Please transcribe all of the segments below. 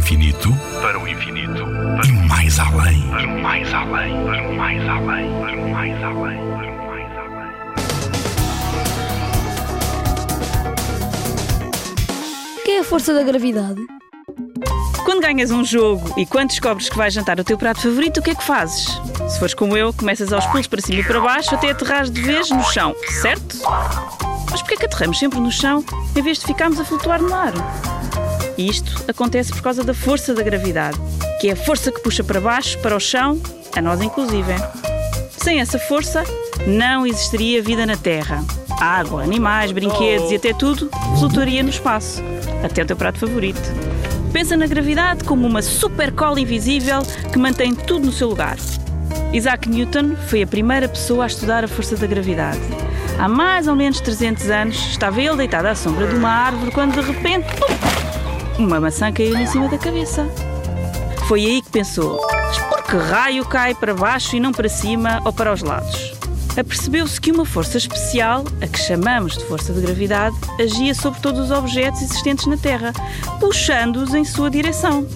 infinito, para o infinito, para e mais além, para o mais além, para o mais além, para o mais além, para o mais além. O que é a força da gravidade? Quando ganhas um jogo e quando descobres que vais jantar o teu prato favorito, o que é que fazes? Se fores como eu, começas aos pulos para cima e para baixo até aterrares de vez no chão, certo? Mas porquê que aterramos sempre no chão em vez de ficarmos a flutuar no ar? Isto acontece por causa da força da gravidade, que é a força que puxa para baixo, para o chão, a nós inclusive. Sem essa força, não existiria vida na Terra. Água, animais, brinquedos e até tudo flutuaria no espaço, até o teu prato favorito. Pensa na gravidade como uma super cola invisível que mantém tudo no seu lugar. Isaac Newton foi a primeira pessoa a estudar a força da gravidade. Há mais ou menos 300 anos estava ele deitado à sombra de uma árvore quando de repente pum, uma maçã caiu em cima da cabeça. Foi aí que pensou: por que raio cai para baixo e não para cima ou para os lados? Apercebeu-se que uma força especial, a que chamamos de força de gravidade, agia sobre todos os objetos existentes na Terra, puxando-os em sua direção.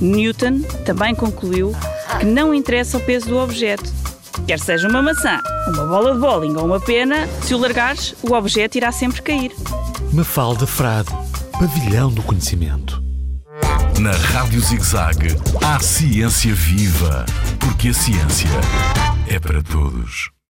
Newton também concluiu que não interessa o peso do objeto. Quer seja uma maçã, uma bola de bowling ou uma pena, se o largares, o objeto irá sempre cair. Mafalda Frade, pavilhão do conhecimento. Na Rádio ZigZag, há ciência viva, porque a ciência é para todos.